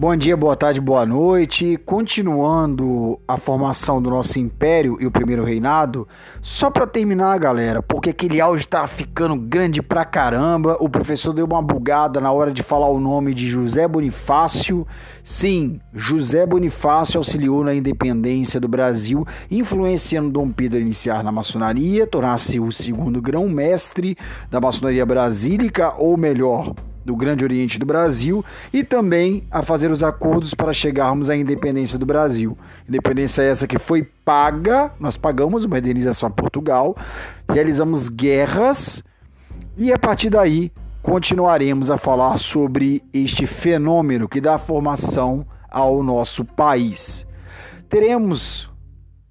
Bom dia, boa tarde, boa noite. Continuando a formação do nosso império e o primeiro reinado, só para terminar, galera, porque aquele áudio tá ficando grande pra caramba. O professor deu uma bugada na hora de falar o nome de José Bonifácio. Sim, José Bonifácio auxiliou na independência do Brasil, influenciando Dom Pedro a iniciar na maçonaria, tornar-se o segundo grão-mestre da maçonaria brasílica, ou melhor, do Grande Oriente do Brasil e também a fazer os acordos para chegarmos à independência do Brasil. Independência essa que foi paga, nós pagamos uma indenização a Portugal, realizamos guerras e a partir daí continuaremos a falar sobre este fenômeno que dá formação ao nosso país. Teremos,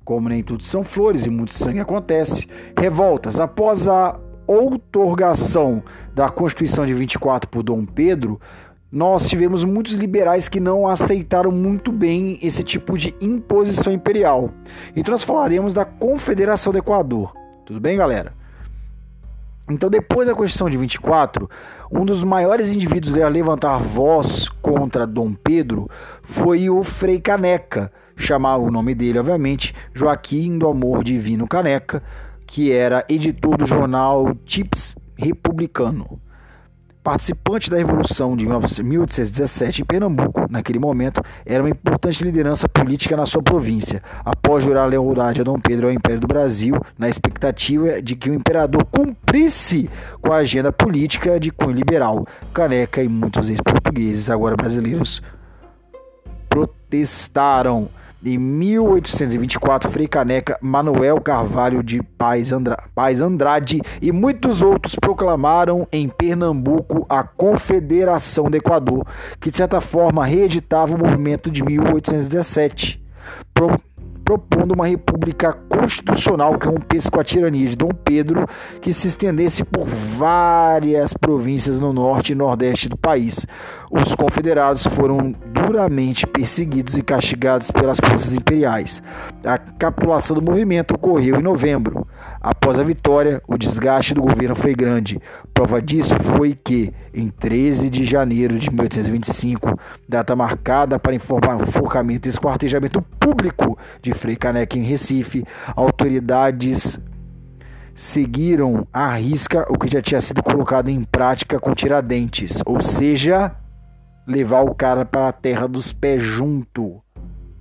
como nem tudo são flores e muito sangue acontece, revoltas após a outorgação da Constituição de 24 por Dom Pedro, nós tivemos muitos liberais que não aceitaram muito bem esse tipo de imposição imperial. Então nós falaremos da Confederação do Equador. Tudo bem, galera? Então, depois da Constituição de 24, um dos maiores indivíduos a levantar voz contra Dom Pedro foi o Frei Caneca, chamava o nome dele, obviamente, Joaquim do Amor Divino Caneca, que era editor do jornal Tips Republicano. Participante da Revolução de 1817 em Pernambuco, naquele momento, era uma importante liderança política na sua província, após jurar lealdade a Dom Pedro ao Império do Brasil, na expectativa de que o imperador cumprisse com a agenda política de cunho liberal. Caneca e muitos ex-portugueses, agora brasileiros, protestaram em 1824, Frei Caneca, Manuel Carvalho de Paz, Andra Paz Andrade e muitos outros proclamaram em Pernambuco a Confederação do Equador, que de certa forma reeditava o movimento de 1817. Pro propondo uma república constitucional que rompesse com a tirania de Dom Pedro, que se estendesse por várias províncias no norte e nordeste do país. Os confederados foram duramente perseguidos e castigados pelas forças imperiais. A capitulação do movimento ocorreu em novembro. Após a vitória, o desgaste do governo foi grande. Prova disso foi que, em 13 de janeiro de 1825, data marcada para informar enforcamento e esquartejamento público de Frei Caneca em Recife, autoridades seguiram à risca o que já tinha sido colocado em prática com Tiradentes, ou seja, levar o cara para a terra dos pés junto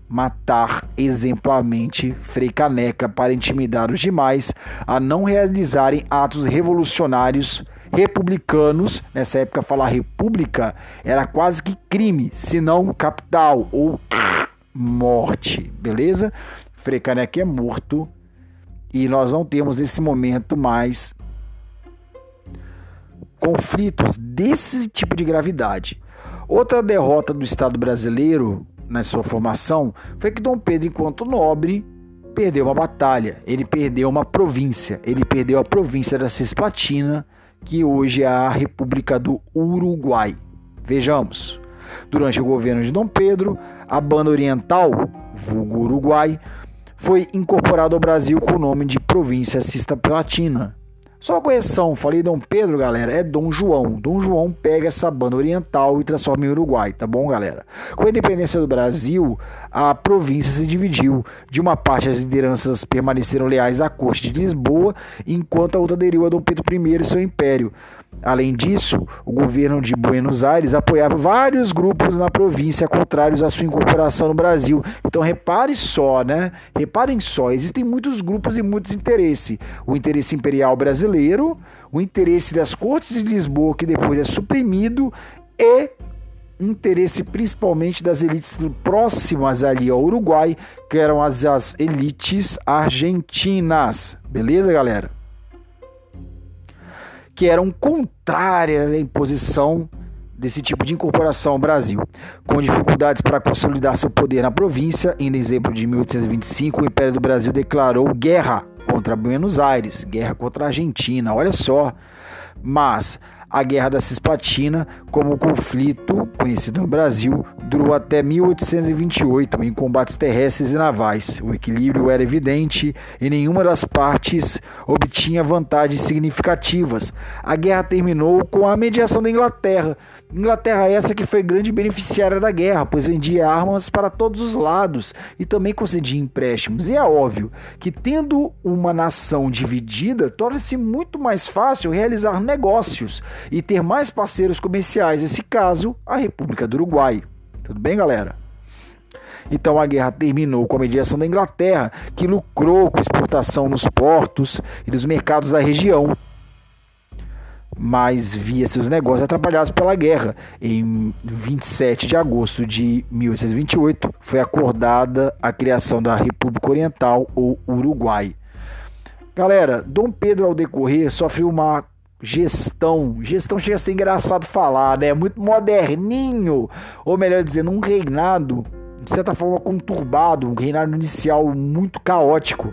matar exemplarmente Frei Caneca para intimidar os demais a não realizarem atos revolucionários republicanos. Nessa época, falar república era quase que crime, se não capital ou morte, beleza? Frei Caneca é morto e nós não temos nesse momento mais conflitos desse tipo de gravidade. Outra derrota do Estado brasileiro na sua formação foi que Dom Pedro, enquanto nobre, perdeu uma batalha, ele perdeu uma província, ele perdeu a província da Cisplatina, que hoje é a República do Uruguai. Vejamos. Durante o governo de Dom Pedro, a banda oriental, vulgo Uruguai, foi incorporada ao Brasil com o nome de Província Cisplatina, só uma correção, falei Dom Pedro, galera, é Dom João. Dom João pega essa banda oriental e transforma em Uruguai, tá bom, galera? Com a independência do Brasil, a província se dividiu. De uma parte, as lideranças permaneceram leais à corte de Lisboa, enquanto a outra aderiu a Dom Pedro I e seu império. Além disso, o governo de Buenos Aires apoiava vários grupos na província contrários à sua incorporação no Brasil. Então repare só, né? Reparem só, existem muitos grupos e muitos interesses. O interesse imperial brasileiro, o interesse das cortes de Lisboa, que depois é suprimido, e interesse principalmente das elites próximas ali ao Uruguai, que eram as, as elites argentinas. Beleza, galera? Que eram contrárias à imposição desse tipo de incorporação ao Brasil. Com dificuldades para consolidar seu poder na província, em dezembro de 1825, o Império do Brasil declarou guerra contra Buenos Aires, guerra contra a Argentina, olha só. Mas A Guerra da Cisplatina, como o conflito conhecido no Brasil, durou até 1828 em combates terrestres e navais. O equilíbrio era evidente e nenhuma das partes obtinha vantagens significativas. A guerra terminou com a mediação da Inglaterra. Inglaterra essa que foi grande beneficiária da guerra, pois vendia armas para todos os lados e também concedia empréstimos. E é óbvio que tendo uma nação dividida, torna-se muito mais fácil realizar negócios e ter mais parceiros comerciais, nesse caso, a República do Uruguai. Tudo bem, galera? Então a guerra terminou com a mediação da Inglaterra, que lucrou com a exportação nos portos e nos mercados da região, mas via seus negócios atrapalhados pela guerra. Em 27 de agosto de 1828 foi acordada a criação da República Oriental ou Uruguai. Galera, Dom Pedro ao decorrer sofreu uma gestão. Gestão chega a ser engraçado falar, né? Muito moderninho, ou melhor dizendo, um reinado de certa forma conturbado, um reinado inicial muito caótico.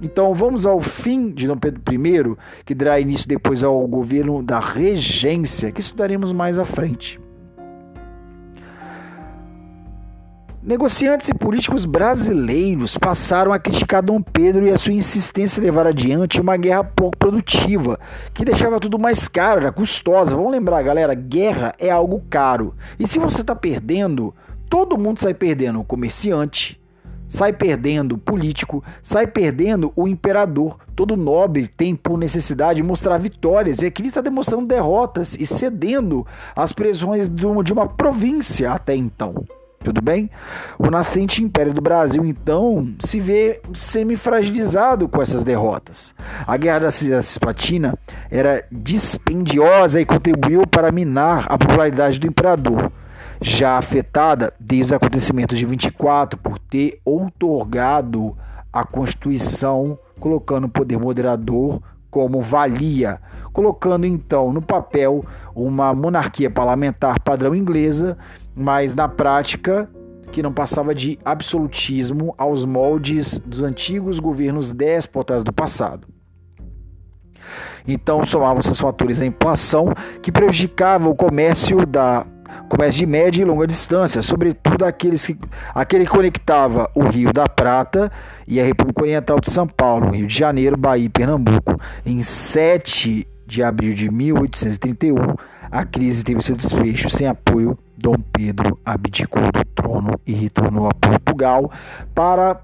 Então vamos ao fim de Dom Pedro I, que dará início depois ao governo da regência, que estudaremos mais à frente. Negociantes e políticos brasileiros passaram a criticar Dom Pedro e a sua insistência em levar adiante uma guerra pouco produtiva, que deixava tudo mais caro, era custosa. Vamos lembrar, galera, guerra é algo caro. E se você está perdendo, todo mundo sai perdendo. O comerciante sai perdendo o político, sai perdendo o imperador. Todo nobre tem por necessidade mostrar vitórias, e aqui ele está demonstrando derrotas e cedendo às pressões de uma província até então. Tudo bem? O nascente Império do Brasil, então, se vê semi-fragilizado com essas derrotas. A Guerra da Cisplatina era dispendiosa e contribuiu para minar a popularidade do imperador, já afetada desde os acontecimentos de 24 por ter outorgado a Constituição, colocando o poder moderador como valia, colocando então no papel uma monarquia parlamentar padrão inglesa mas na prática que não passava de absolutismo aos moldes dos antigos governos déspotas do passado. Então somavam-se os fatores da inflação que prejudicavam o comércio da comércio de média e longa distância, sobretudo aqueles que, aquele que conectava o Rio da Prata e a República Oriental de São Paulo, Rio de Janeiro, Bahia e Pernambuco. Em 7 de abril de 1831, a crise teve seu desfecho sem apoio Dom Pedro abdicou do trono e retornou a Portugal para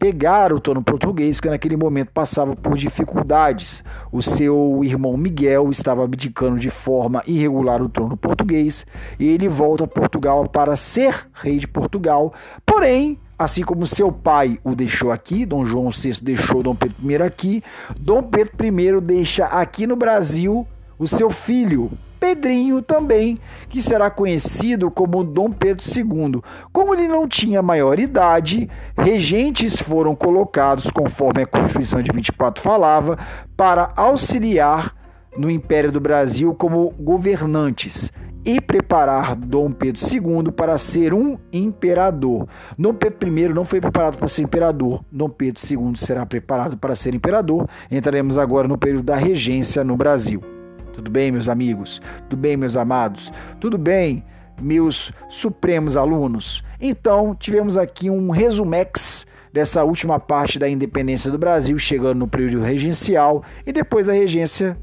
pegar o trono português, que naquele momento passava por dificuldades. O seu irmão Miguel estava abdicando de forma irregular o trono português e ele volta a Portugal para ser rei de Portugal. Porém, assim como seu pai o deixou aqui, Dom João VI deixou Dom Pedro I aqui, Dom Pedro I deixa aqui no Brasil o seu filho, Pedrinho também, que será conhecido como Dom Pedro II. Como ele não tinha maioridade, regentes foram colocados, conforme a Constituição de 24 falava, para auxiliar no Império do Brasil como governantes e preparar Dom Pedro II para ser um imperador. Dom Pedro I não foi preparado para ser imperador, Dom Pedro II será preparado para ser imperador. Entraremos agora no período da regência no Brasil. Tudo bem, meus amigos? Tudo bem, meus amados? Tudo bem, meus supremos alunos? Então, tivemos aqui um resumex dessa última parte da independência do Brasil, chegando no período regencial e depois da regência,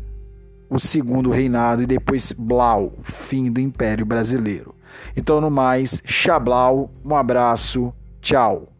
o segundo reinado e depois Blau, fim do Império Brasileiro. Então, no mais, Xablau, um abraço, tchau.